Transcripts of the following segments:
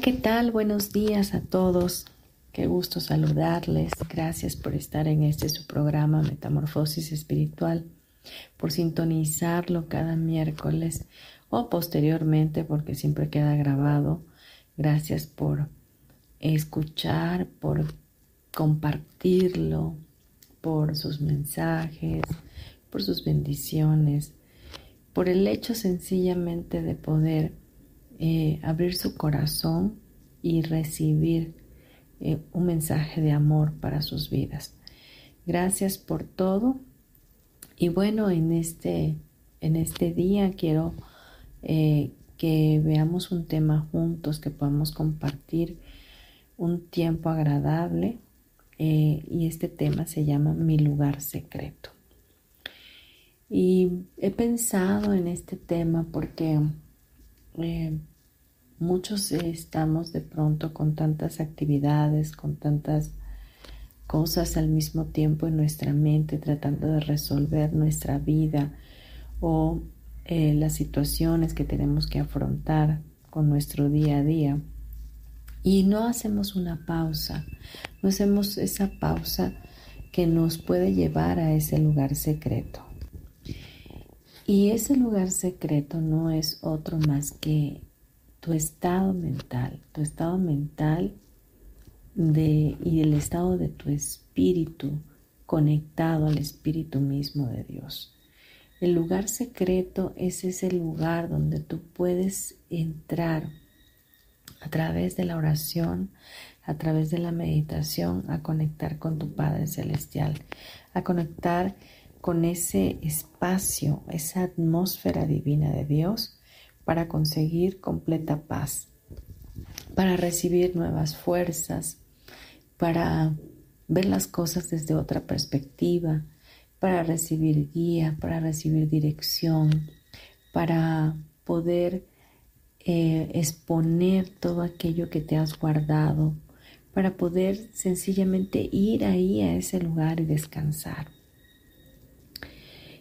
¿Qué tal? Buenos días a todos. Qué gusto saludarles. Gracias por estar en este su programa Metamorfosis Espiritual, por sintonizarlo cada miércoles o posteriormente porque siempre queda grabado. Gracias por escuchar, por compartirlo, por sus mensajes, por sus bendiciones, por el hecho sencillamente de poder eh, abrir su corazón y recibir eh, un mensaje de amor para sus vidas. Gracias por todo. Y bueno, en este, en este día quiero eh, que veamos un tema juntos, que podamos compartir un tiempo agradable. y este tema se llama Mi lugar secreto. Y he pensado en este tema porque eh, muchos estamos de pronto con tantas actividades, con tantas cosas al mismo tiempo en nuestra mente, tratando de resolver nuestra vida o eh, las situaciones que tenemos que afrontar con nuestro día a día. Y no hacemos una pausa, no hacemos esa pausa que nos puede llevar a ese lugar secreto. Y ese lugar secreto no es otro más que tu estado mental, tu estado mental de, y el estado de tu espíritu conectado al espíritu mismo de Dios. El lugar secreto es ese lugar donde tú puedes entrar a través de la oración, a través de la meditación, a conectar con tu Padre Celestial, a conectar con ese espacio, esa atmósfera divina de Dios para conseguir completa paz, para recibir nuevas fuerzas, para ver las cosas desde otra perspectiva, para recibir guía, para recibir dirección, para poder eh, exponer todo aquello que te has guardado, para poder sencillamente ir ahí a ese lugar y descansar.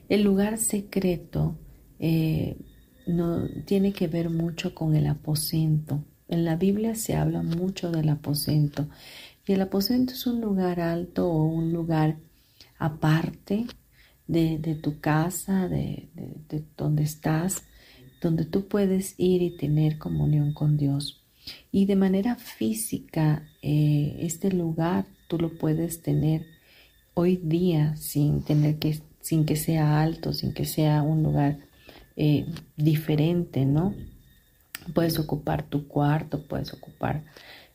El lugar secreto eh, no, tiene que ver mucho con el aposento. En la Biblia se habla mucho del aposento y el aposento es un lugar alto o un lugar aparte de, tu casa, de, donde estás, donde tú puedes ir y tener comunión con Dios. Y de manera física, eh, este lugar tú lo puedes tener hoy día sin tener que sin que sea alto, sin que sea un lugar eh, diferente, ¿no? Puedes ocupar tu cuarto, puedes ocupar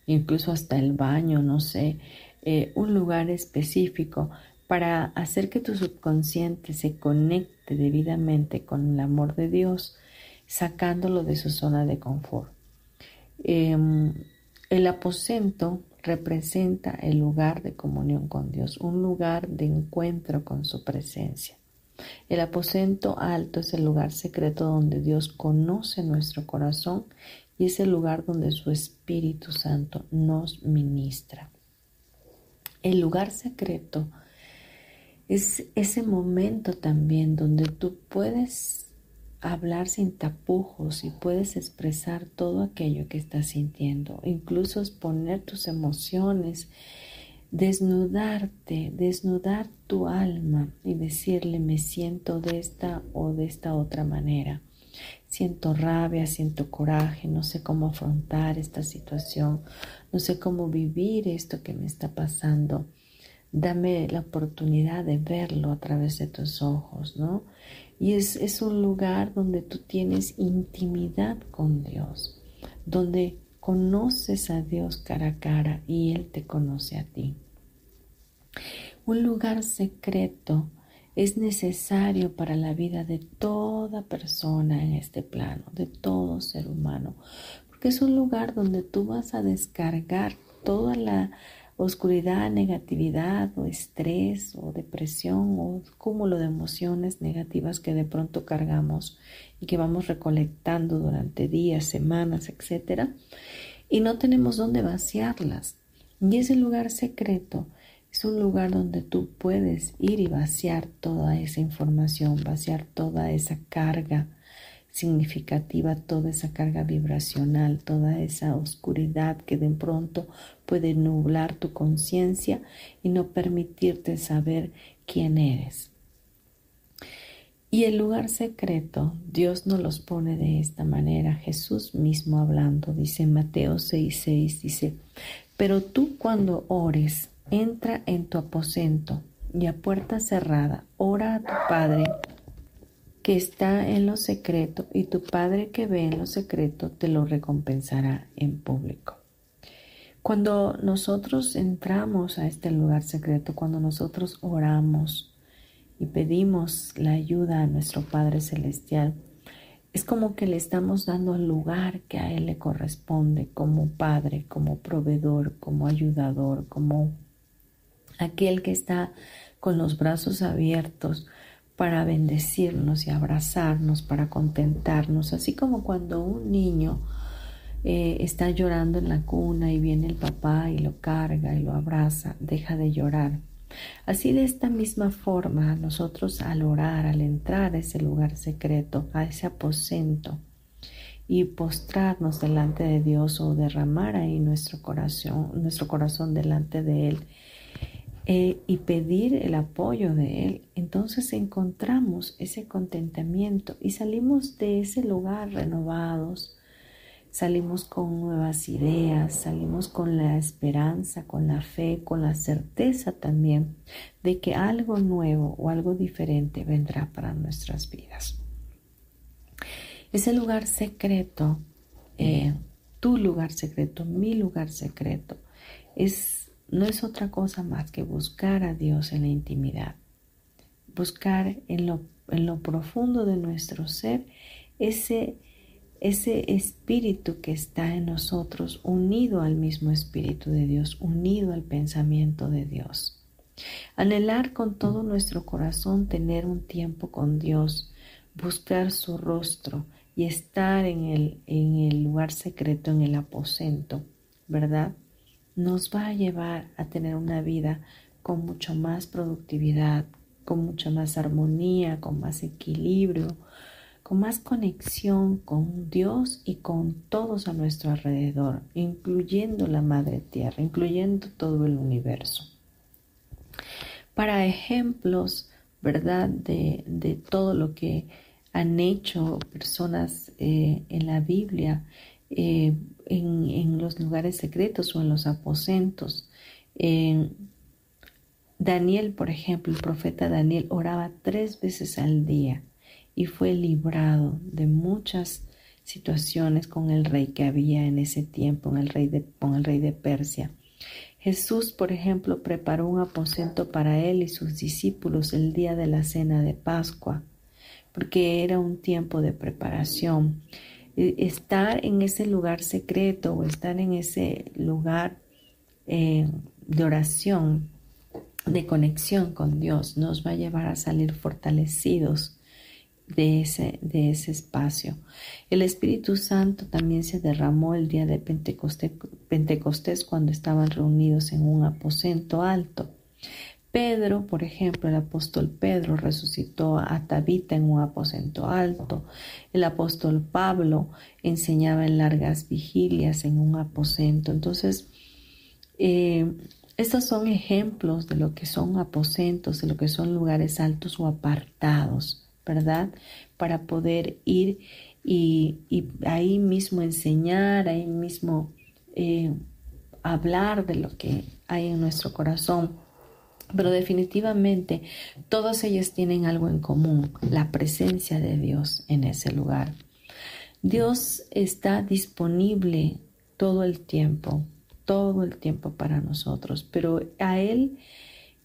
incluso hasta el baño, no sé, eh, un lugar específico para hacer que tu subconsciente se conecte debidamente con el amor de Dios, sacándolo de su zona de confort. Em, el aposento representa el lugar de comunión con Dios, un lugar de encuentro con su presencia. El aposento alto es el lugar secreto donde Dios conoce nuestro corazón y es el lugar donde su Espíritu Santo nos ministra. El lugar secreto es ese momento también donde tú puedes hablar sin tapujos y puedes expresar todo aquello que estás sintiendo, incluso exponer tus emociones, desnudarte, desnudar tu alma y decirle me siento de esta o de esta otra manera. Siento rabia, siento coraje, no sé cómo afrontar esta situación, no sé cómo vivir esto que me está pasando. Dame la oportunidad de verlo a través de tus ojos, ¿no? Y es, es un lugar donde tú tienes intimidad con Dios, donde conoces a Dios cara a cara y Él te conoce a ti. Un lugar secreto es necesario para la vida de toda persona en este plano, de todo ser humano, porque es un lugar donde tú vas a descargar toda la oscuridad, negatividad o estrés o depresión o cúmulo de emociones negativas que de pronto cargamos y que vamos recolectando durante días, semanas, etcétera, y no tenemos dónde vaciarlas. Y ese lugar secreto es un lugar donde tú puedes ir y vaciar toda esa información, vaciar toda esa carga significativa, toda esa carga vibracional, toda esa oscuridad que de pronto puede nublar tu conciencia y no permitirte saber quién eres. Y el lugar secreto, Dios nos los pone de esta manera, Jesús mismo hablando, dice Mateo 6:6, dice, pero tú cuando ores, entra en tu aposento y a puerta cerrada, ora a tu Padre que está en lo secreto y tu Padre que ve en lo secreto te lo recompensará en público. Cuando nosotros entramos a este lugar secreto, cuando nosotros oramos y pedimos la ayuda a nuestro Padre Celestial, es como que le estamos dando el lugar que a Él le corresponde como Padre, como proveedor, como ayudador, como aquel que está con los brazos abiertos para bendecirnos y abrazarnos, para contentarnos, así como cuando un niño eh, está llorando en la cuna y viene el papá y lo carga y lo abraza, deja de llorar. Así de esta misma forma, nosotros al orar, al entrar a ese lugar secreto, a ese aposento, y postrarnos delante de Dios o derramar ahí nuestro corazón, nuestro corazón delante de Él, eh, y pedir el apoyo de Él, entonces encontramos ese contentamiento y salimos de ese lugar renovados, salimos con nuevas ideas, salimos con la esperanza, con la fe, con la certeza también de que algo nuevo o algo diferente vendrá para nuestras vidas. Ese lugar secreto, eh, tu lugar secreto, mi lugar secreto, es no es otra cosa más que buscar a Dios en la intimidad, buscar en lo, en lo profundo de nuestro ser ese, ese espíritu que está en nosotros, unido al mismo espíritu de Dios, unido al pensamiento de Dios. Anhelar con todo nuestro corazón tener un tiempo con Dios, buscar su rostro y estar en el, en el lugar secreto, en el aposento, ¿verdad? Nos va a llevar a tener una vida con mucho más productividad, con mucha más armonía, con más equilibrio, con más conexión con Dios y con todos a nuestro alrededor, incluyendo la Madre Tierra, incluyendo todo el universo. Para ejemplos, ¿verdad?, de, de todo lo que han hecho personas eh, en la Biblia, eh, en, los lugares secretos o en los aposentos. Daniel, por ejemplo, el profeta Daniel oraba tres veces al día y fue librado de muchas situaciones con el rey que había en ese tiempo, con el rey de, con el rey de Persia. Jesús, por ejemplo, preparó un aposento para él y sus discípulos el día de la cena de Pascua, porque era un tiempo de preparación. Eh, estar en ese lugar secreto o estar en ese lugar eh, de oración, de conexión con Dios, nos va a llevar a salir fortalecidos de ese, de ese espacio. El Espíritu Santo también se derramó el día de Pentecostés cuando estaban reunidos en un aposento alto. Pedro, por ejemplo, el apóstol Pedro resucitó a Tabita en un aposento alto. El apóstol Pablo enseñaba en largas vigilias en un aposento. Entonces, eh, estos son ejemplos de lo que son aposentos, de lo que son lugares altos o apartados, ¿verdad? Para poder ir y, ahí mismo enseñar, ahí mismo eh, hablar de lo que hay en nuestro corazón. Pero definitivamente todos ellos tienen algo en común, la presencia de Dios en ese lugar. Dios está disponible todo el tiempo, todo el tiempo para nosotros, pero a Él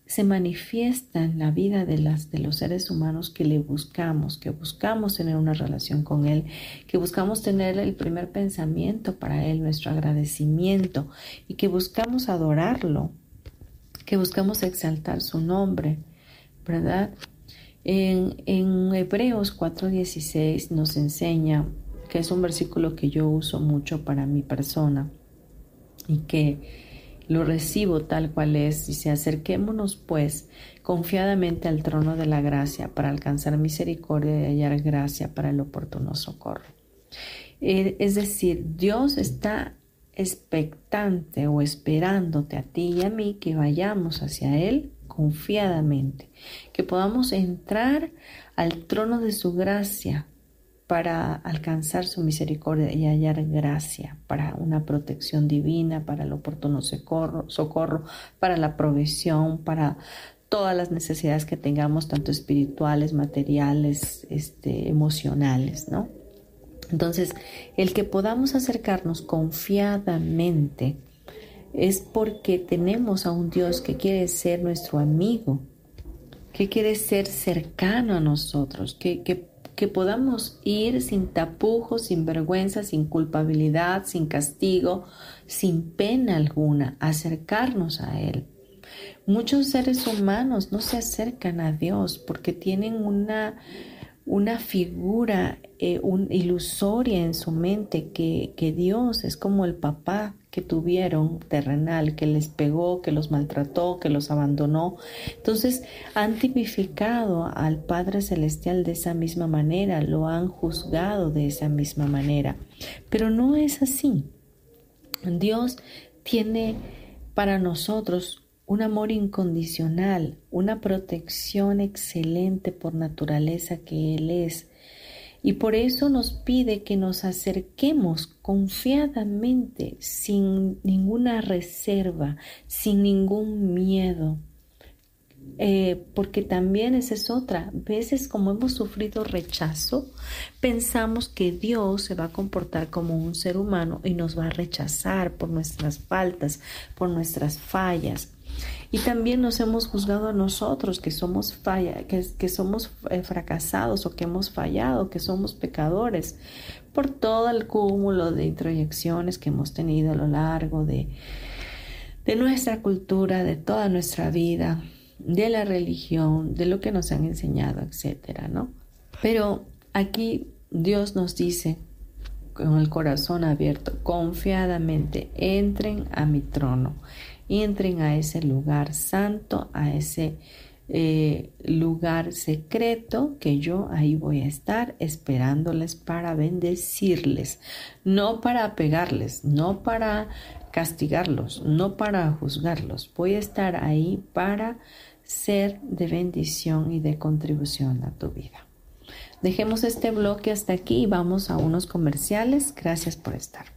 se manifiesta en la vida de, las, de los seres humanos que le buscamos, que buscamos tener una relación con Él, que buscamos tener el primer pensamiento para Él, nuestro agradecimiento, y que buscamos adorarlo, que buscamos exaltar su nombre, ¿verdad? En, en Hebreos 4:16 nos enseña, que es un versículo que yo uso mucho para mi persona y que lo recibo tal cual es. Dice, acerquémonos pues confiadamente al trono de la gracia para alcanzar misericordia y hallar gracia para el oportuno socorro. Eh, es decir, Dios está expectante o esperándote a ti y a mí que vayamos hacia Él confiadamente, que podamos entrar al trono de su gracia para alcanzar su misericordia y hallar gracia para una protección divina, para el oportuno socorro, socorro, para la provisión, para todas las necesidades que tengamos, tanto espirituales, materiales, este, emocionales, ¿no? Entonces, el que podamos acercarnos confiadamente es porque tenemos a un Dios que quiere ser nuestro amigo, que quiere ser cercano a nosotros, que, que que podamos ir sin tapujos, sin vergüenza, sin culpabilidad, sin castigo, sin pena alguna, acercarnos a Él. Muchos seres humanos no se acercan a Dios porque tienen una, una figura eh, un, ilusoria en su mente que, que Dios es como el papá que tuvieron terrenal, que les pegó, que los maltrató, que los abandonó. Entonces han tipificado al Padre Celestial de esa misma manera, lo han juzgado de esa misma manera. Pero no es así. Dios tiene para nosotros un amor incondicional, una protección excelente por naturaleza que Él es y por eso nos pide que nos acerquemos confiadamente, sin ninguna reserva, sin ningún miedo. Eh, porque también esa es otra. Veces como hemos sufrido rechazo, pensamos que Dios se va a comportar como un ser humano y nos va a rechazar por nuestras faltas, por nuestras fallas. Y también nos hemos juzgado a nosotros que somos falla, que, somos eh, fracasados o que hemos fallado, que somos pecadores, por todo el cúmulo de introyecciones que hemos tenido a lo largo de, de nuestra cultura, de toda nuestra vida, de la religión, de lo que nos han enseñado, etcétera, ¿no? Pero aquí Dios nos dice con el corazón abierto, confiadamente, entren a mi trono entren a ese lugar santo, a ese eh, lugar secreto que yo ahí voy a estar esperándoles para bendecirles, no para pegarles, no para castigarlos, no para juzgarlos. Voy a estar ahí para ser de bendición y de contribución a tu vida. Dejemos este bloque hasta aquí y vamos a unos comerciales. Gracias por estar.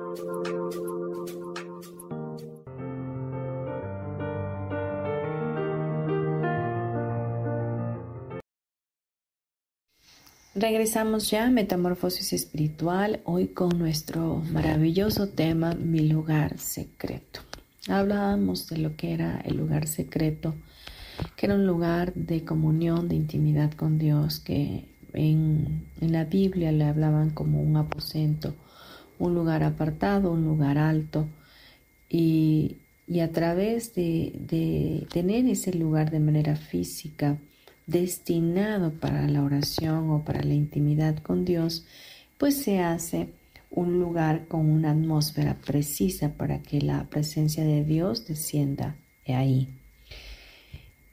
Regresamos ya a Metamorfosis Espiritual, hoy con nuestro maravilloso tema, mi lugar secreto. Hablábamos de lo que era el lugar secreto, que era un lugar de comunión, de intimidad con Dios, que en, la Biblia le hablaban como un aposento, un lugar apartado, un lugar alto, y, a través de, de tener ese lugar de manera física, destinado para la oración o para la intimidad con Dios, pues se hace un lugar con una atmósfera precisa para que la presencia de Dios descienda ahí.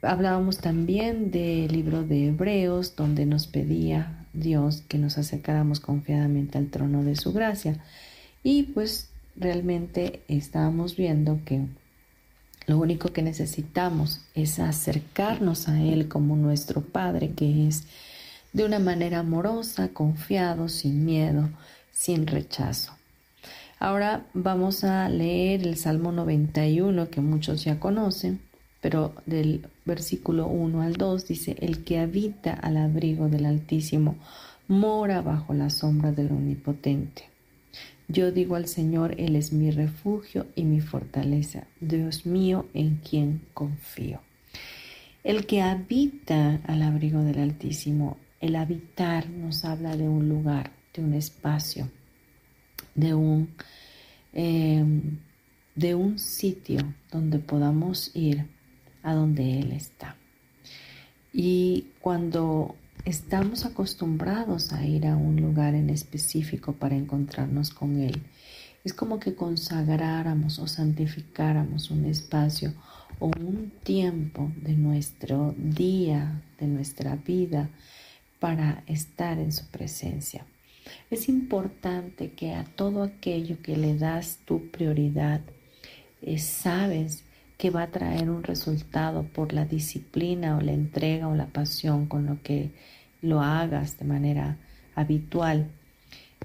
Hablábamos también del libro de Hebreos, donde nos pedía Dios que nos acercáramos confiadamente al trono de su gracia. Y pues realmente estábamos viendo que lo único que necesitamos es acercarnos a Él como nuestro Padre, que es de una manera amorosa, confiado, sin miedo, sin rechazo. Ahora vamos a leer el Salmo 91 que muchos ya conocen, pero del versículo 1 al 2 dice, el que habita al abrigo del Altísimo mora bajo la sombra del Omnipotente. Yo digo al Señor, Él es mi refugio y mi fortaleza, Dios mío en quien confío. El que habita al abrigo del Altísimo, el habitar nos habla de un lugar, de un espacio, de un, em, de un sitio donde podamos ir a donde Él está. Y cuando estamos acostumbrados a ir a un lugar en específico para encontrarnos con Él. Es como que consagráramos o santificáramos un espacio o un tiempo de nuestro día, de nuestra vida, para estar en su presencia. Es importante que a todo aquello que le das tu prioridad, eh, sabes que va a traer un resultado por la disciplina o la entrega o la pasión con lo que lo hagas de manera habitual.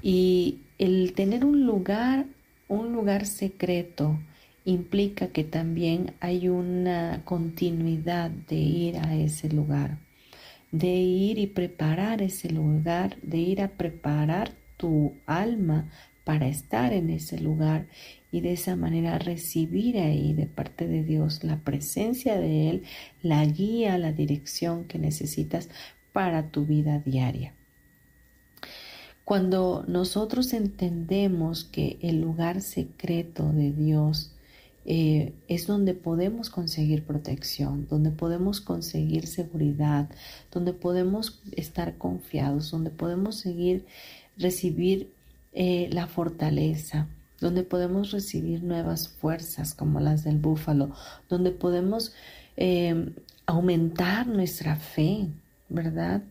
Y el tener un lugar, un lugar secreto, implica que también hay una continuidad de ir a ese lugar, de ir y preparar ese lugar, de ir a preparar tu alma para estar en ese lugar y de esa manera recibir ahí de parte de Dios la presencia de Él, la guía, la dirección que necesitas para tu vida diaria. Cuando nosotros entendemos que el lugar secreto de Dios eh, es donde podemos conseguir protección, donde podemos conseguir seguridad, donde podemos estar confiados, donde podemos seguir recibir eh, la fortaleza, donde podemos recibir nuevas fuerzas como las del búfalo, donde podemos eh, aumentar nuestra fe, ¿verdad?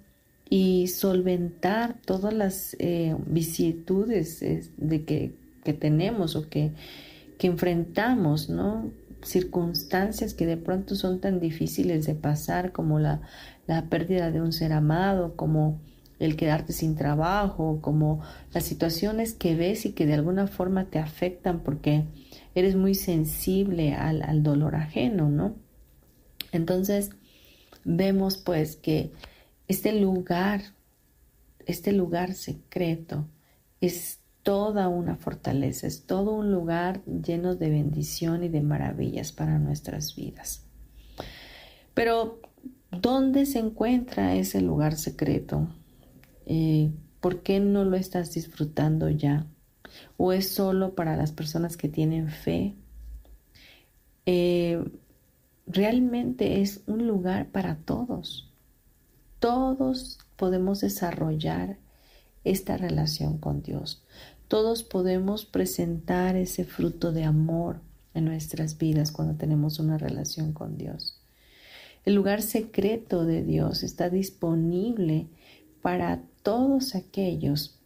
Y solventar todas las eh, vicisitudes de que, tenemos o que, que enfrentamos, ¿no? circunstancias que de pronto son tan difíciles de pasar como la, la pérdida de un ser amado, como el quedarte sin trabajo, como las situaciones que ves y que de alguna forma te afectan porque eres muy sensible al, dolor ajeno, ¿no? Entonces vemos pues que este lugar, este lugar secreto es toda una fortaleza, es todo un lugar lleno de bendición y de maravillas para nuestras vidas. Pero, ¿dónde se encuentra ese lugar secreto? Eh, ¿por qué no lo estás disfrutando ya? ¿O es solo para las personas que tienen fe? Eh, realmente es un lugar para todos. Todos podemos desarrollar esta relación con Dios. Todos podemos presentar ese fruto de amor en nuestras vidas cuando tenemos una relación con Dios. El lugar secreto de Dios está disponible para todos aquellos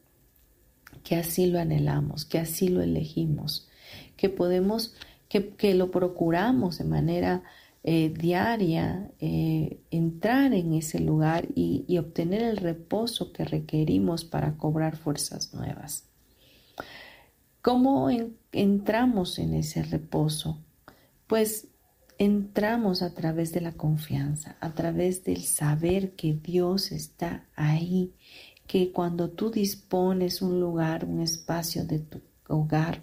que así lo anhelamos, que así lo elegimos, que podemos, que, lo procuramos de manera eh, diaria, eh, entrar en ese lugar y, obtener el reposo que requerimos para cobrar fuerzas nuevas. ¿Cómo entramos en ese reposo? Pues entramos a través de la confianza, a través del saber que Dios está ahí, que cuando tú dispones un lugar, un espacio de tu hogar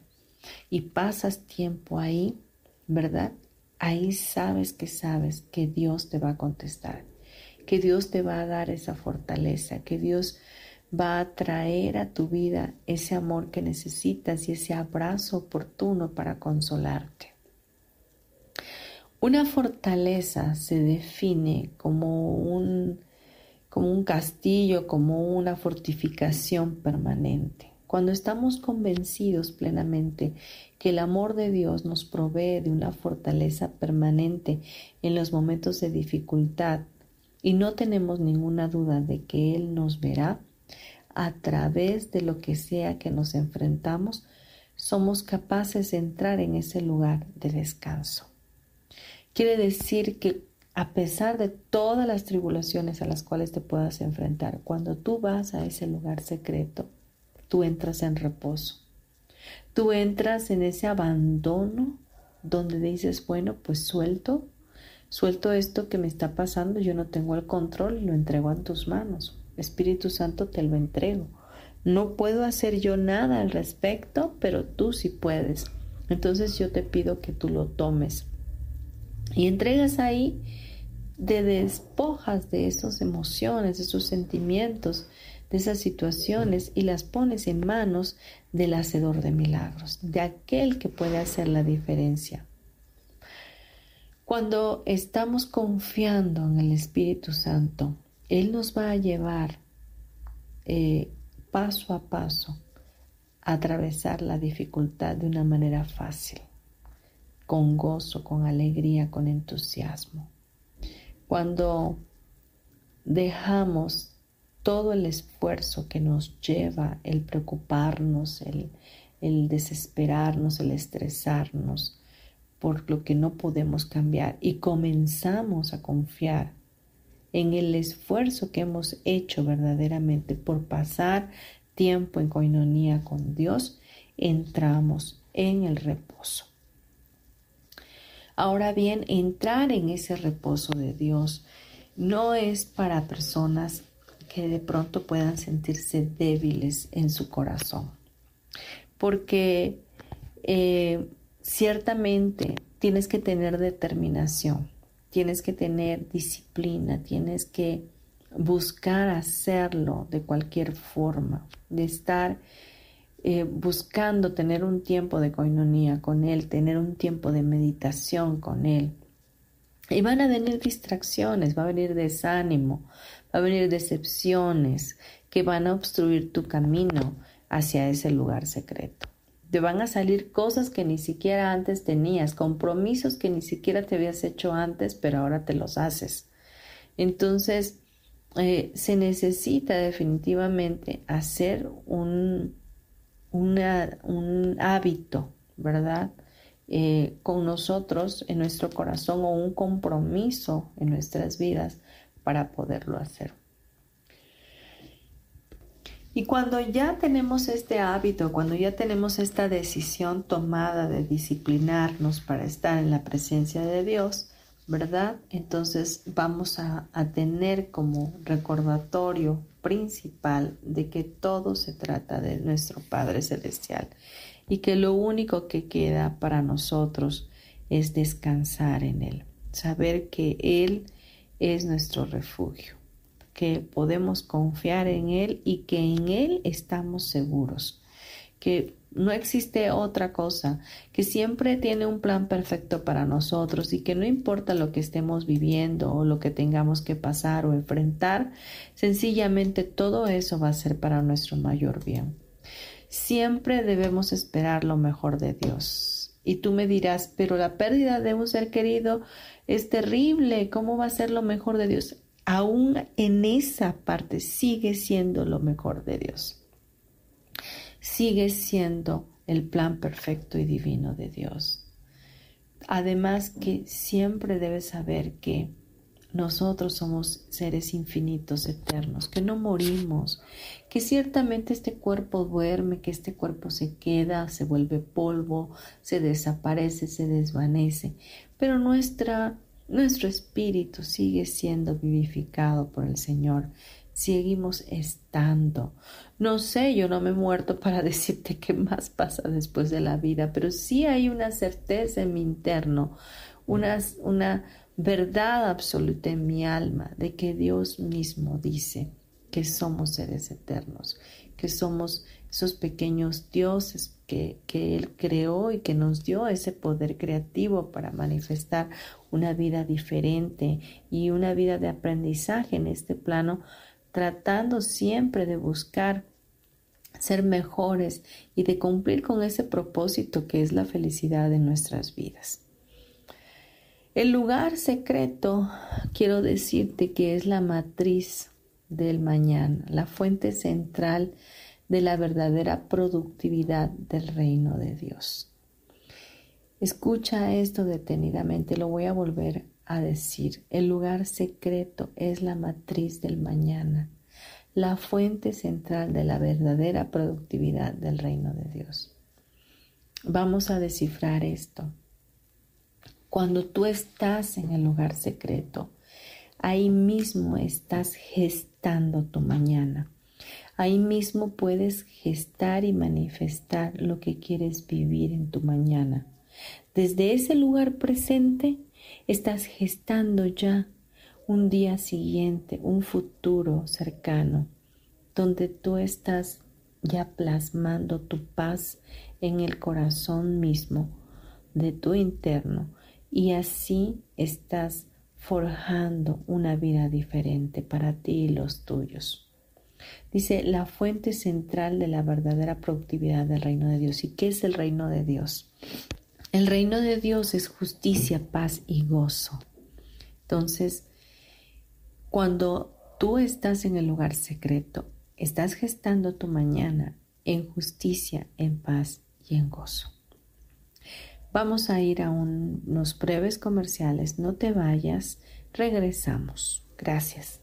y pasas tiempo ahí, ¿verdad? Ahí sabes que sabes que Dios te va a contestar, que Dios te va a dar esa fortaleza, que Dios va a traer a tu vida ese amor que necesitas y ese abrazo oportuno para consolarte. Una fortaleza se define como un, como un castillo, como una fortificación permanente. Cuando estamos convencidos plenamente que el amor de Dios nos provee de una fortaleza permanente en los momentos de dificultad y no tenemos ninguna duda de que Él nos verá a través de lo que sea que nos enfrentamos, somos capaces de entrar en ese lugar de descanso. Quiere decir que a pesar de todas las tribulaciones a las cuales te puedas enfrentar, cuando tú vas a ese lugar secreto, tú entras en reposo. Tú entras en ese abandono donde dices, bueno, pues suelto, suelto esto que me está pasando, yo no tengo el control y lo entrego en tus manos. Espíritu Santo, te lo entrego. No puedo hacer yo nada al respecto, pero tú sí puedes. Entonces yo te pido que tú lo tomes y entregas ahí, de despojas de esas emociones, de esos sentimientos, de esas situaciones y las pones en manos del hacedor de milagros, de aquel que puede hacer la diferencia. Cuando estamos confiando en el Espíritu Santo, Él nos va a llevar eh, paso a paso a atravesar la dificultad de una manera fácil con gozo, con alegría, con entusiasmo. Cuando dejamos todo el esfuerzo que nos lleva el preocuparnos, el, desesperarnos, el estresarnos por lo que no podemos cambiar y comenzamos a confiar en el esfuerzo que hemos hecho verdaderamente por pasar tiempo en coinonía con Dios, entramos en el reposo. Ahora bien, entrar en ese reposo de Dios no es para personas que de pronto puedan sentirse débiles en su corazón, porque eh, ciertamente tienes que tener determinación, tienes que tener disciplina, tienes que buscar hacerlo de cualquier forma, de estar eh, buscando tener un tiempo de coinonía con Él, tener un tiempo de meditación con Él. Y van a venir distracciones, va a venir desánimo, va a venir decepciones que van a obstruir tu camino hacia ese lugar secreto. Te van a salir cosas que ni siquiera antes tenías, compromisos que ni siquiera te habías hecho antes, pero ahora te los haces. Entonces, eh, se necesita definitivamente hacer un, un hábito, ¿verdad? Eh, con nosotros en nuestro corazón o un compromiso en nuestras vidas para poderlo hacer. Y cuando ya tenemos este hábito, cuando ya tenemos esta decisión tomada de disciplinarnos para estar en la presencia de Dios, ¿verdad? Entonces vamos a, tener como recordatorio principal de que todo se trata de nuestro Padre Celestial y que lo único que queda para nosotros es descansar en Él, saber que Él es nuestro refugio, que podemos confiar en Él y que en Él estamos seguros, que no existe otra cosa, que siempre tiene un plan perfecto para nosotros y que no importa lo que estemos viviendo o lo que tengamos que pasar o enfrentar, sencillamente todo eso va a ser para nuestro mayor bien. Siempre debemos esperar lo mejor de Dios. Y tú me dirás, pero la pérdida de un ser querido es terrible, ¿cómo va a ser lo mejor de Dios? aún en esa parte sigue siendo lo mejor de Dios. Sigue siendo el plan perfecto y divino de Dios. Además que siempre debes saber que nosotros somos seres infinitos, eternos, que no morimos, que ciertamente este cuerpo duerme, que este cuerpo se queda, se vuelve polvo, se desaparece, se desvanece, pero nuestra, nuestro espíritu sigue siendo vivificado por el Señor. Seguimos estando. No sé, yo no me he muerto para decirte qué más pasa después de la vida, pero sí hay una certeza en mi interno, una, una verdad absoluta en mi alma de que Dios mismo dice que somos seres eternos, que somos esos pequeños dioses que, que, Él creó y que nos dio ese poder creativo para manifestar una vida diferente y una vida de aprendizaje en este plano, tratando siempre de buscar ser mejores y de cumplir con ese propósito que es la felicidad de nuestras vidas. El lugar secreto, quiero decirte que es la matriz del mañana, la fuente central de la verdadera productividad del reino de Dios. Escucha esto detenidamente, lo voy a volver a decir. El lugar secreto es la matriz del mañana, la fuente central de la verdadera productividad del reino de Dios. Vamos a descifrar esto. Cuando tú estás en el lugar secreto, ahí mismo estás gestando tu mañana. Ahí mismo puedes gestar y manifestar lo que quieres vivir en tu mañana. Desde ese lugar presente estás gestando ya un día siguiente, un futuro cercano, donde tú estás ya plasmando tu paz en el corazón mismo de tu interno y así estás forjando una vida diferente para ti y los tuyos. Dice, la fuente central de la verdadera productividad del reino de Dios. ¿Y qué es el reino de Dios? El reino de Dios es justicia, paz y gozo. Entonces, cuando tú estás en el lugar secreto, estás gestando tu mañana en justicia, en paz y en gozo. Vamos a ir a unos breves comerciales. No te vayas. Regresamos. Gracias.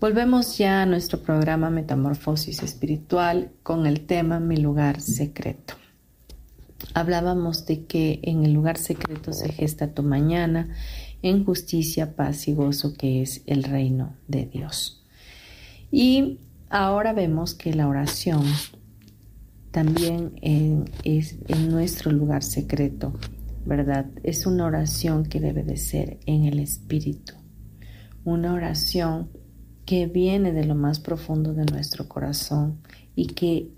Volvemos ya a nuestro programa Metamorfosis Espiritual con el tema Mi lugar secreto. Hablábamos de que en el lugar secreto se gesta tu mañana en justicia, paz y gozo que es el reino de Dios. Y ahora vemos que la oración también es en nuestro lugar secreto, ¿verdad? Es una oración que debe de ser en el Espíritu, una oración que viene de lo más profundo de nuestro corazón y que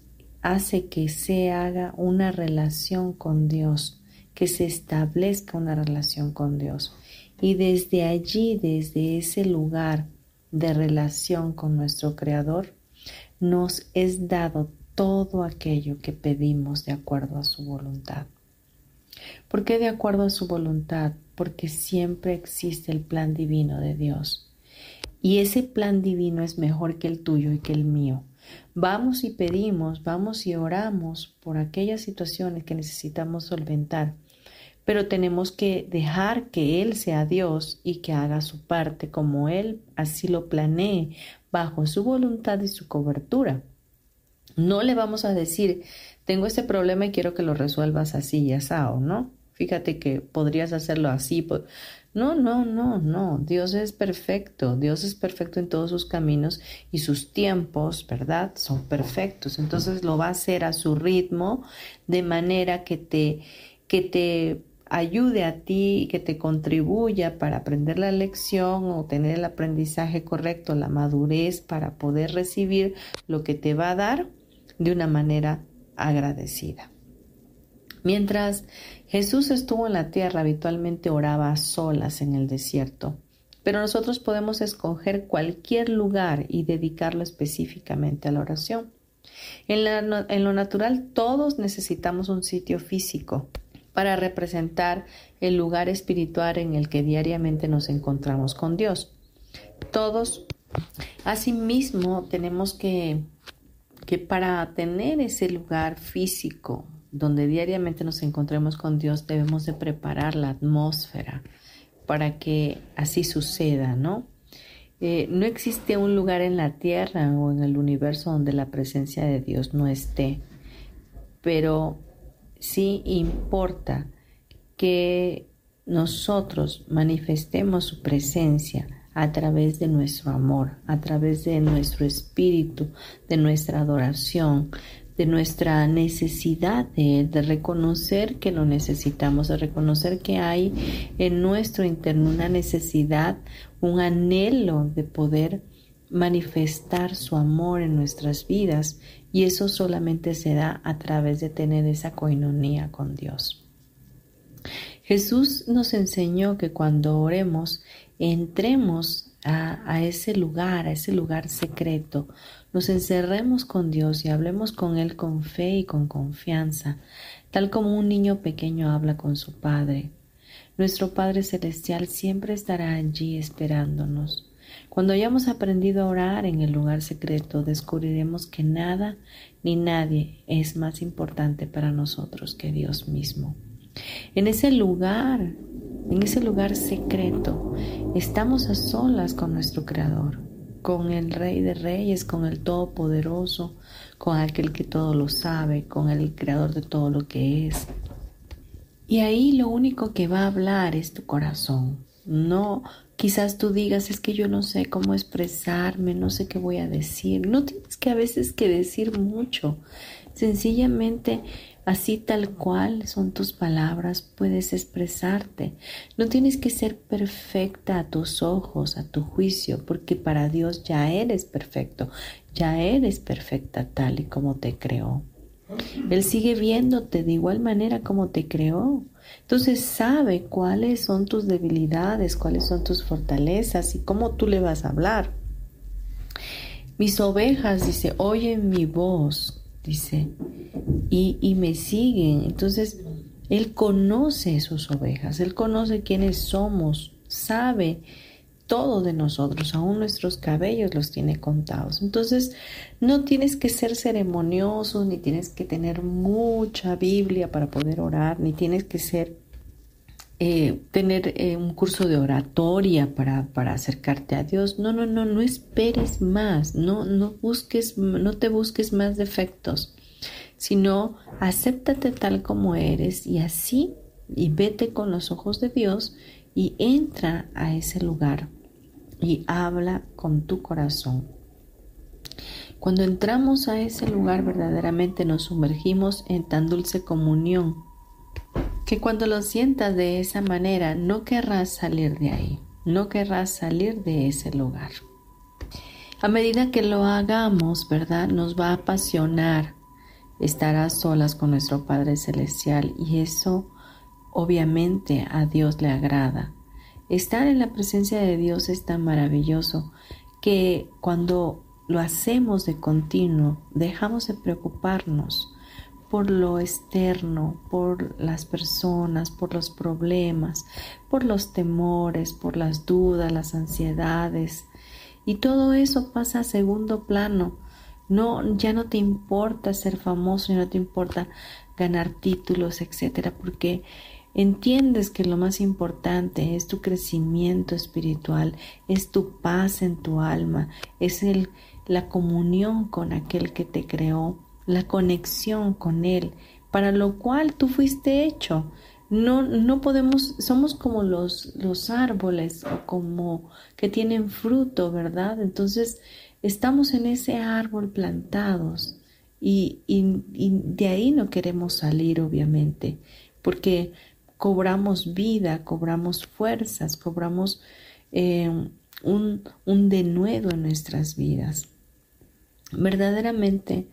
hace que se haga una relación con Dios, que se establezca una relación con Dios. Y desde allí, desde ese lugar de relación con nuestro Creador, nos es dado todo aquello que pedimos de acuerdo a su voluntad. ¿Por qué de acuerdo a su voluntad? Porque siempre existe el plan divino de Dios y ese plan divino es mejor que el tuyo y que el mío. Vamos y pedimos, vamos y oramos por aquellas situaciones que necesitamos solventar, pero tenemos que dejar que Él sea Dios y que haga su parte como Él así lo planee, bajo su voluntad y su cobertura. No le vamos a decir, tengo este problema y quiero que lo resuelvas así y asado, ¿no? Fíjate que podrías hacerlo así. No, no, no, no. Dios es perfecto. Dios es perfecto en todos sus caminos y sus tiempos, ¿verdad? Son perfectos. Entonces lo va a hacer a su ritmo de manera que te, que te ayude a ti, que te contribuya para aprender la lección o tener el aprendizaje correcto, la madurez para poder recibir lo que te va a dar de una manera agradecida. Mientras Jesús estuvo en la tierra, habitualmente oraba a solas en el desierto, pero nosotros podemos escoger cualquier lugar y dedicarlo específicamente a la oración. En, lo natural todos necesitamos un sitio físico para representar el lugar espiritual en el que diariamente nos encontramos con Dios. Todos, asimismo, tenemos que para tener ese lugar físico, donde diariamente nos encontremos con Dios, debemos de preparar la atmósfera para que así suceda, ¿no? Eh, no existe un lugar en la tierra o en el universo donde la presencia de Dios no esté, pero sí importa que nosotros manifestemos su presencia a través de nuestro amor, a través de nuestro espíritu, de nuestra adoración, de nuestra necesidad de de reconocer que lo necesitamos, de reconocer que hay en nuestro interno una necesidad, un anhelo de poder manifestar su amor en nuestras vidas y eso solamente se da a través de tener esa coinonía con Dios. Jesús nos enseñó que cuando oremos entremos a, ese lugar, a ese lugar secreto, nos encerremos con Dios y hablemos con Él con fe y con confianza, tal como un niño pequeño habla con su Padre. Nuestro Padre Celestial siempre estará allí esperándonos. Cuando hayamos aprendido a orar en el lugar secreto, descubriremos que nada ni nadie es más importante para nosotros que Dios mismo. En ese lugar, en ese lugar secreto, estamos a solas con nuestro Creador, con el Rey de Reyes, con el Todopoderoso, con aquel que todo lo sabe, con el Creador de todo lo que es. Y ahí lo único que va a hablar es tu corazón. No, quizás tú digas, es que yo no sé cómo expresarme, no sé qué voy a decir. No tienes que a veces que decir mucho. Sencillamente Así tal cual son tus palabras, puedes expresarte. No tienes que ser perfecta a tus ojos, a tu juicio, porque para Dios ya eres perfecto, ya eres perfecta tal y como te creó. Él sigue viéndote de igual manera como te creó. Entonces sabe cuáles son tus debilidades, cuáles son tus fortalezas y cómo tú le vas a hablar. Mis ovejas, dice, oyen mi voz dice, y, me siguen. Entonces, Él conoce sus ovejas, Él conoce quiénes somos, sabe todo de nosotros, aún nuestros cabellos los tiene contados. Entonces, no tienes que ser ceremonioso, ni tienes que tener mucha Biblia para poder orar, ni tienes que ser eh, tener eh, un curso de oratoria para, para, acercarte a Dios. No, no, no, no esperes más, no, no busques, no te busques más defectos, sino acéptate tal como eres y así, y vete con los ojos de Dios y entra a ese lugar y habla con tu corazón. Cuando entramos a ese lugar verdaderamente nos sumergimos en tan dulce comunión que cuando lo sientas de esa manera no querrás salir de ahí, no querrás salir de ese lugar. A medida que lo hagamos, ¿verdad? Nos va a apasionar estar a solas con nuestro Padre Celestial y eso obviamente a Dios le agrada. Estar en la presencia de Dios es tan maravilloso que cuando lo hacemos de continuo, dejamos de preocuparnos por lo externo, por las personas, por los problemas, por los temores, por las dudas, las ansiedades. Y todo eso pasa a segundo plano. No, ya no te importa ser famoso, ya no te importa ganar títulos, etcétera, porque Entiendes que lo más importante es tu crecimiento espiritual, es tu paz en tu alma, es el, la comunión con aquel que te creó, la conexión con Él, para lo cual tú fuiste hecho. No, no podemos, somos como los, los árboles o como que tienen fruto, ¿verdad? Entonces estamos en ese árbol plantados y, de ahí no queremos salir, obviamente, porque cobramos vida, cobramos fuerzas, cobramos eh, un, un, denuedo en nuestras vidas. Verdaderamente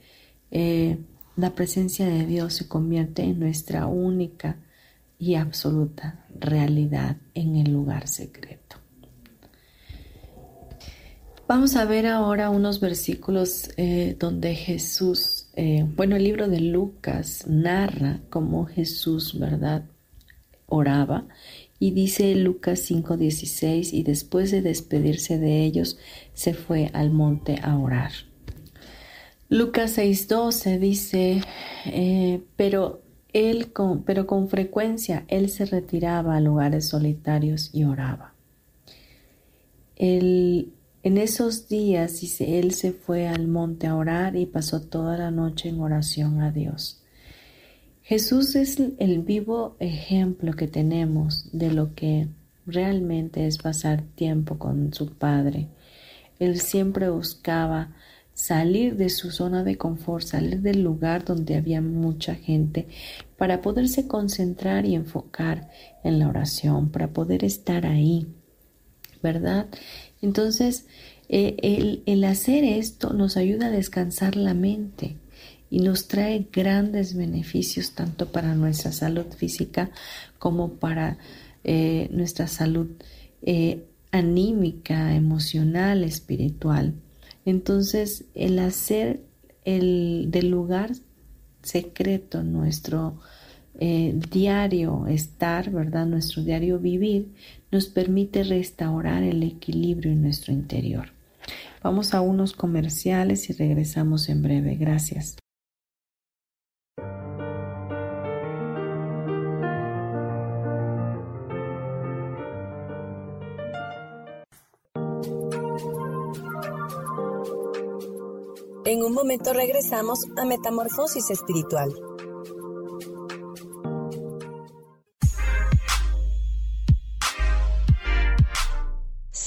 eh, la presencia de Dios se convierte en nuestra única y absoluta realidad en el lugar secreto. Vamos a ver ahora unos versículos eh, donde Jesús, bueno, el libro de Lucas narra cómo Jesús, ¿verdad? oraba y dice Lucas 5:16 y después de despedirse de ellos se fue al monte a orar. Lucas 6:12 dice, eh, pero él con, pero con frecuencia él se retiraba a lugares solitarios y oraba. En esos días, él se fue al monte a orar y pasó toda la noche en oración a Dios. Jesús es el vivo ejemplo que tenemos de lo que realmente es pasar tiempo con su Padre. Él siempre buscaba salir de su zona de confort, salir del lugar donde había mucha gente, para poderse concentrar y enfocar en la oración, para poder estar ahí, ¿verdad? Entonces, eh, el, el hacer esto nos ayuda a descansar la mente y nos trae grandes beneficios tanto para nuestra salud física como para eh, nuestra salud eh, anímica, emocional, espiritual. Entonces, el hacer el del lugar secreto nuestro eh, diario estar, ¿verdad? Nuestro diario vivir nos permite restaurar el equilibrio en nuestro interior. Vamos a unos comerciales y regresamos en breve. Gracias. En un momento regresamos a Metamorfosis Espiritual.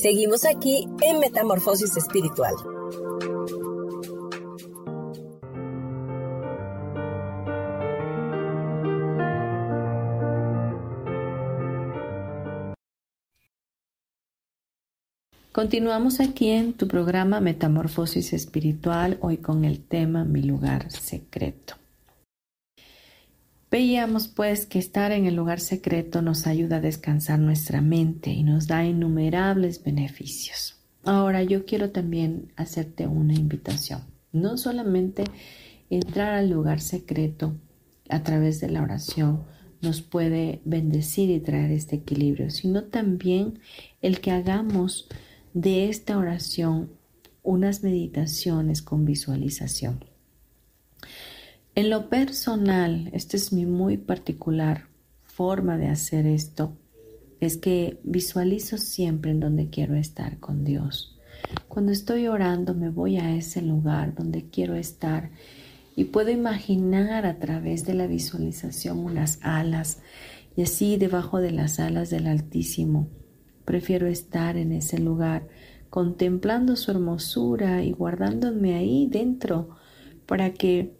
Seguimos aquí en Metamorfosis Espiritual. Continuamos aquí en tu programa Metamorfosis Espiritual, hoy con el tema Mi lugar secreto. Veíamos pues que estar en el lugar secreto nos ayuda a descansar nuestra mente y nos da innumerables beneficios. Ahora yo quiero también hacerte una invitación. No solamente entrar al lugar secreto a través de la oración nos puede bendecir y traer este equilibrio, sino también el que hagamos de esta oración unas meditaciones con visualización. En lo personal, esta es mi muy particular forma de hacer esto, es que visualizo siempre en donde quiero estar con Dios. Cuando estoy orando me voy a ese lugar donde quiero estar y puedo imaginar a través de la visualización unas alas y así debajo de las alas del Altísimo Prefiero estar en ese lugar contemplando su hermosura y guardándome ahí dentro para que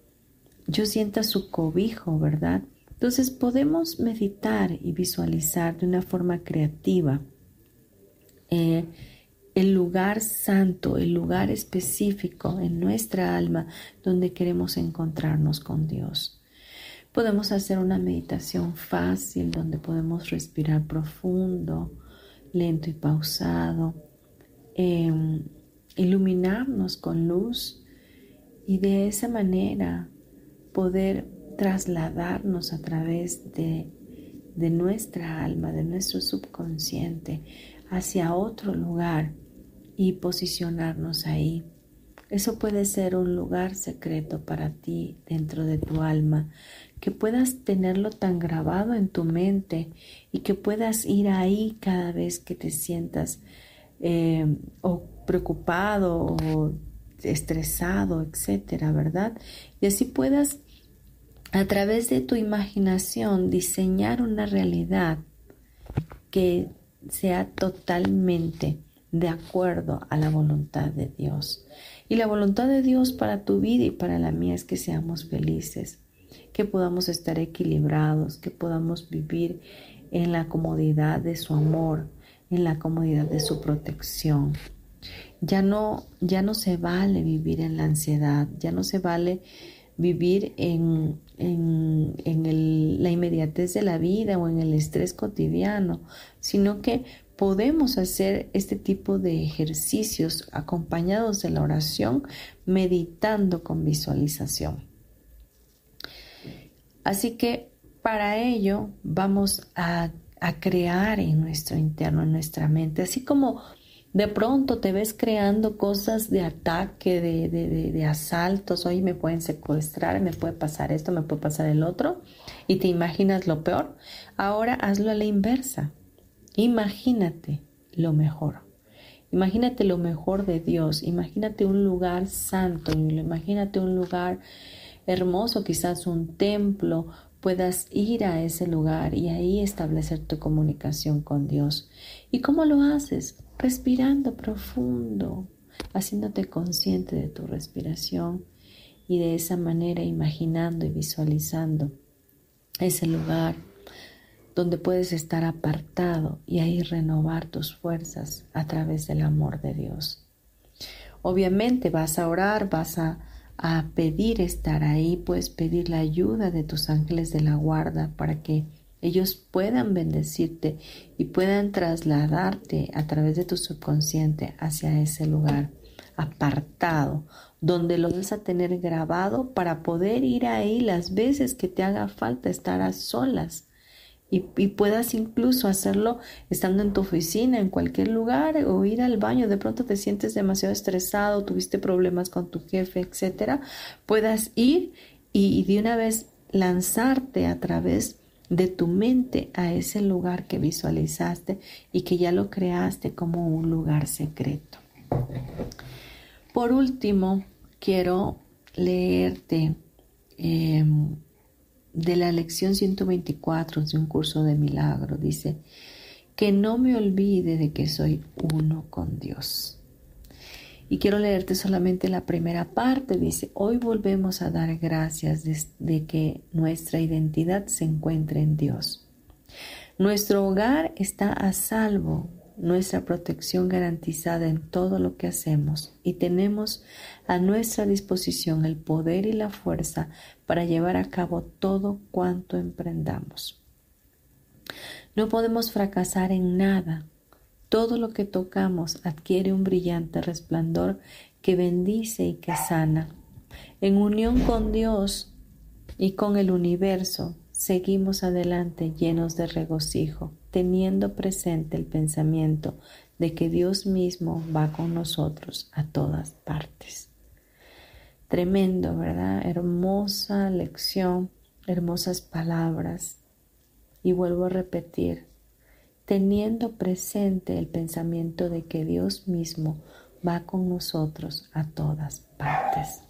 yo sienta su cobijo, ¿verdad? Entonces podemos meditar y visualizar de una forma creativa eh, el lugar santo, el lugar específico en nuestra alma donde queremos encontrarnos con Dios. Podemos hacer una meditación fácil donde podemos respirar profundo, lento y pausado, em, iluminarnos con luz y de esa manera poder trasladarnos a través de, de nuestra alma, de nuestro subconsciente, hacia otro lugar y posicionarnos ahí. Eso puede ser un lugar secreto para ti dentro de tu alma, que puedas tenerlo tan grabado en tu mente y que puedas ir ahí cada vez que te sientas eh, o preocupado o estresado, etcétera, ¿verdad? Y así puedas a través de tu imaginación diseñar una realidad que sea totalmente de acuerdo a la voluntad de Dios. Y la voluntad de Dios para tu vida y para la mía es que seamos felices, que podamos estar equilibrados, que podamos vivir en la comodidad de su amor, en la comodidad de su protección. Ya no, ya no se vale vivir en la ansiedad, ya no se vale vivir en, en, la inmediatez de la vida o en el estrés cotidiano, sino que podemos hacer este tipo de ejercicios acompañados de la oración, meditando con visualización. Así que para ello vamos a, crear en nuestro interno, en nuestra mente, así como de pronto te ves creando cosas de ataque, de, de, asaltos, hoy me pueden secuestrar, me puede pasar esto, me puede pasar el otro, y te imaginas lo peor. Ahora hazlo a la inversa. Imagínate lo mejor. Imagínate lo mejor de Dios. Imagínate un lugar santo. Imagínate un lugar hermoso, quizás un templo, puedas ir a ese lugar y ahí establecer tu comunicación con Dios. ¿Y cómo lo haces? Respirando profundo, haciéndote consciente de tu respiración y de esa manera imaginando y visualizando ese lugar donde puedes estar apartado y ahí renovar tus fuerzas a través del amor de Dios. Obviamente vas a orar, vas a a pedir estar ahí, puedes pedir la ayuda de tus ángeles de la guarda para que ellos puedan bendecirte y puedan trasladarte a través de tu subconsciente hacia ese lugar apartado, donde lo vas a tener grabado para poder ir ahí las veces que te haga falta estar a solas y, puedas incluso hacerlo estando en tu oficina, en cualquier lugar o ir al baño. De pronto te sientes demasiado estresado, tuviste problemas con tu jefe, etcétera. Puedas ir y, y de una vez lanzarte a través de tu mente a ese lugar que visualizaste y que ya lo creaste como un lugar secreto. Por último, quiero leerte em, de la lección 124 de un curso de milagro. Dice, que no me olvide de que soy uno con Dios. Y quiero leerte solamente la primera parte. Dice, hoy volvemos a dar gracias de, que nuestra identidad se encuentre en Dios. Nuestro hogar está a salvo, nuestra protección garantizada en todo lo que hacemos y tenemos a nuestra disposición el poder y la fuerza para llevar a cabo todo cuanto emprendamos. No podemos fracasar en nada todo lo que tocamos adquiere un brillante resplandor que bendice y que sana. En unión con Dios y con el universo, seguimos adelante llenos de regocijo, teniendo presente el pensamiento de que Dios mismo va con nosotros a todas partes. Tremendo, ¿verdad? Hermosa lección, hermosas palabras. Y vuelvo a repetir, teniendo presente el pensamiento de que Dios mismo va con nosotros a todas partes.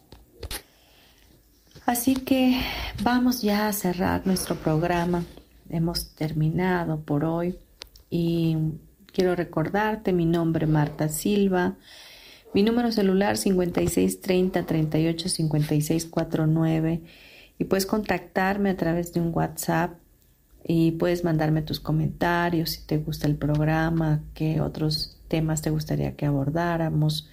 Así que vamos ya a cerrar nuestro programa. Hemos terminado por hoy y quiero recordarte mi nombre Marta Silva, mi número celular 5630 38 y puedes contactarme a través de un WhatsApp y puedes mandarme tus comentarios si te gusta el programa, qué otros temas te gustaría que abordáramos,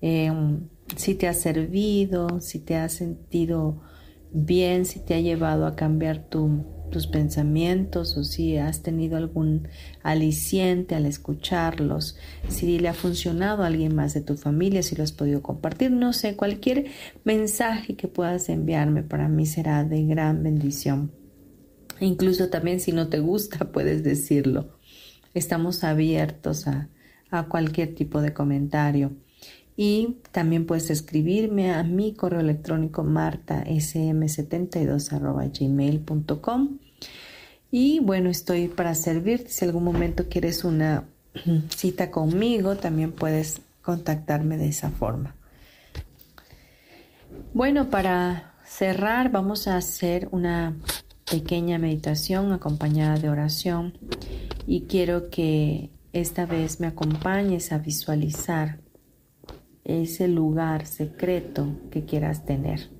em, si te ha servido, si te has sentido bien, si te ha llevado a cambiar tus pensamientos o si has tenido algún aliciente al escucharlos, si le ha funcionado a alguien más de tu familia, si lo has podido compartir, no sé, cualquier mensaje que puedas enviarme para mí será de gran bendición. Incluso también si no te gusta, puedes decirlo. Estamos abiertos a, cualquier tipo de comentario. Y también puedes escribirme a mi correo electrónico martasm72.gmail.com. Y bueno, estoy para servirte. Si algún momento quieres una cita conmigo, también puedes contactarme de esa forma. Bueno, para cerrar, vamos a hacer una pequeña meditación acompañada de oración y quiero que esta vez me acompañes a visualizar ese lugar secreto que quieras tener.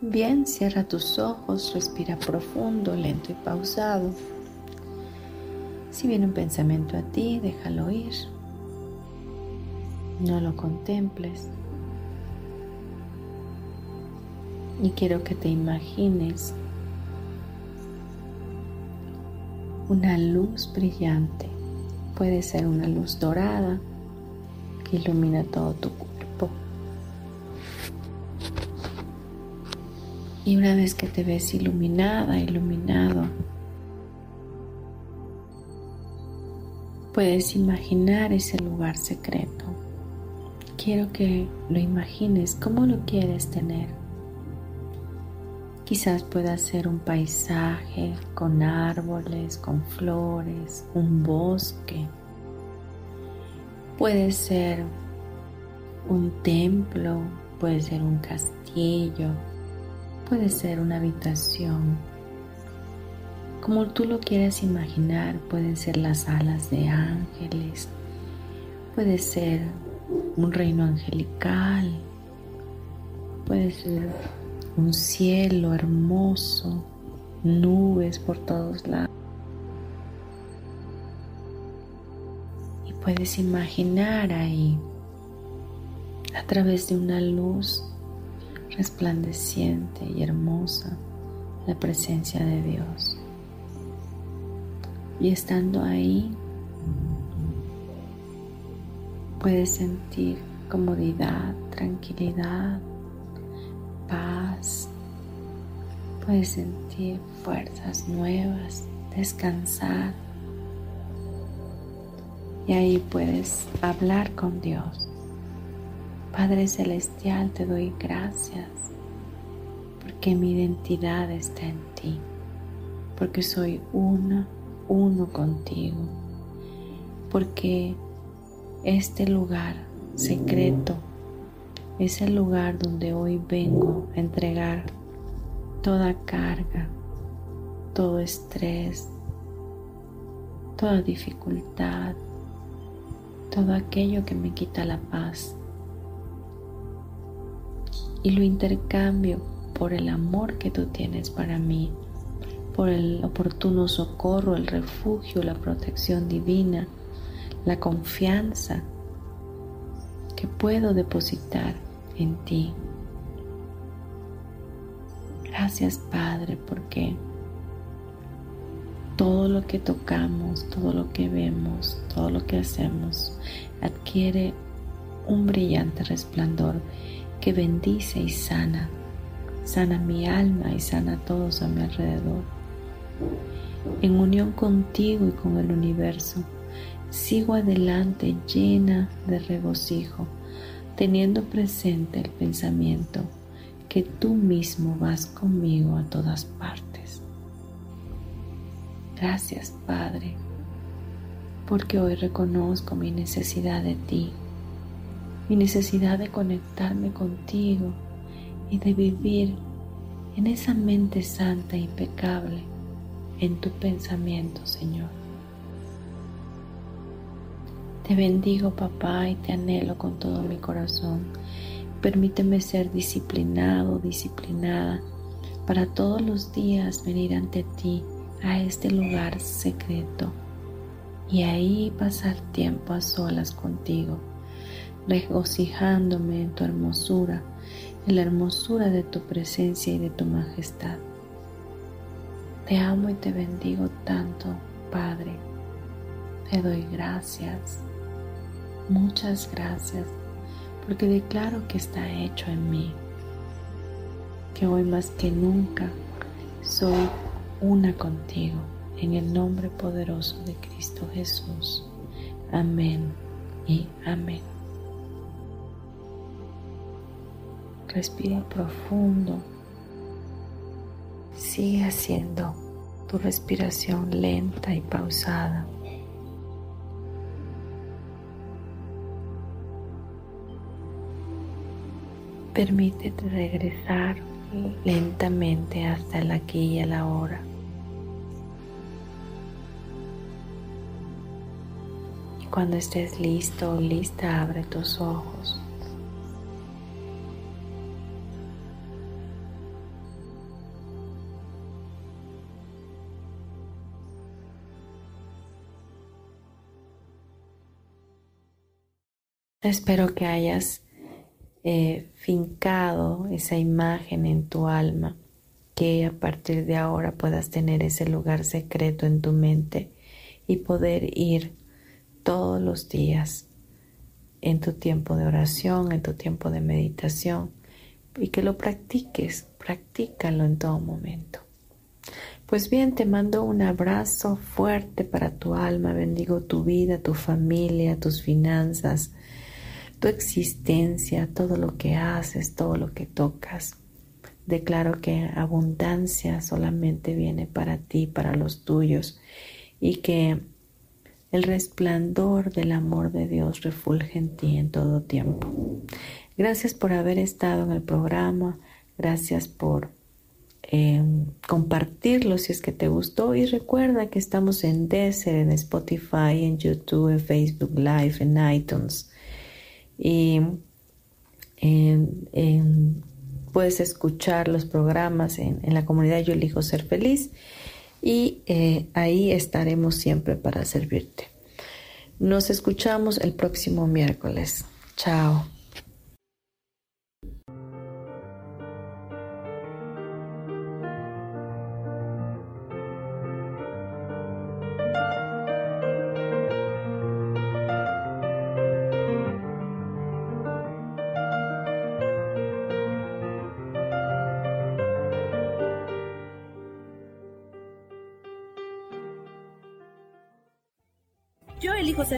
Bien, cierra tus ojos, respira profundo, lento y pausado. Si viene un pensamiento a ti, déjalo ir. No lo contemples. Y quiero que te imagines una luz brillante. Puede ser una luz dorada que ilumina todo tu cuerpo. Y una vez que te ves iluminada, iluminado, puedes imaginar ese lugar secreto. Quiero que lo imagines como lo quieres tener. Quizás pueda ser un paisaje con árboles, con flores, un bosque. Puede ser un templo, puede ser un castillo, puede ser una habitación. Como tú lo quieras imaginar, pueden ser las alas de ángeles, puede ser un reino angelical, puede ser un cielo hermoso, nubes por todos lados. Y puedes imaginar ahí, a través de una luz resplandeciente y hermosa, la presencia de Dios. Y estando ahí, puedes sentir comodidad, tranquilidad, paz, Puedes sentir fuerzas nuevas, descansar. Y ahí puedes hablar con Dios. Padre Celestial, te doy gracias porque mi identidad está en ti, porque soy uno, uno contigo, porque este lugar secreto es el lugar donde hoy vengo a entregar toda carga, todo estrés, toda dificultad, todo aquello que me quita la paz. Y lo intercambio por el amor que tú tienes para mí, por el oportuno socorro, el refugio, la protección divina, la confianza que puedo depositar en ti. Gracias Padre porque todo lo que tocamos, todo lo que vemos, todo lo que hacemos adquiere un brillante resplandor que bendice y sana, sana mi alma y sana a todos a mi alrededor. En unión contigo y con el universo, sigo adelante llena de regocijo, teniendo presente el pensamiento que tú mismo vas conmigo a todas partes. Gracias, Padre, porque hoy reconozco mi necesidad de ti, mi necesidad de conectarme contigo y de vivir en esa mente santa e impecable en tu pensamiento, Señor. Te bendigo, papá, y te anhelo con todo mi corazón Permíteme ser disciplinado, disciplinada, para todos los días venir ante ti a este lugar secreto y ahí pasar tiempo a solas contigo, regocijándome en tu hermosura, en la hermosura de tu presencia y de tu majestad. Te amo y te bendigo tanto, Padre. Te doy gracias. Muchas gracias porque declaro que está hecho en mí, que hoy más que nunca soy una contigo, en el nombre poderoso de Cristo Jesús. Amén y amén. Respira profundo. Sigue haciendo tu respiración lenta y pausada. Permítete regresar lentamente hasta el aquí y el ahora. Y cuando estés listo o lista, abre tus ojos. Espero que hayas eh, fincado esa imagen en tu alma, que a partir de ahora puedas tener ese lugar secreto en tu mente y poder ir todos los días en tu tiempo de oración, en tu tiempo de meditación y que lo practiques, practícalo en todo momento. Pues bien, te mando un abrazo fuerte para tu alma, bendigo tu vida, tu familia, tus finanzas, tu existencia, todo lo que haces, todo lo que tocas. Declaro que abundancia solamente viene para ti, para los tuyos, y que el resplandor del amor de Dios refulge en ti en todo tiempo. Gracias por haber estado en el programa, gracias por em, compartirlo si es que te gustó y recuerda que estamos en Desert, en Spotify, en YouTube, en Facebook Live, en iTunes y puedes escuchar los programas en, la comunidad Yo elijo ser feliz y eh, ahí estaremos siempre para servirte. Nos escuchamos el próximo miércoles. Chao.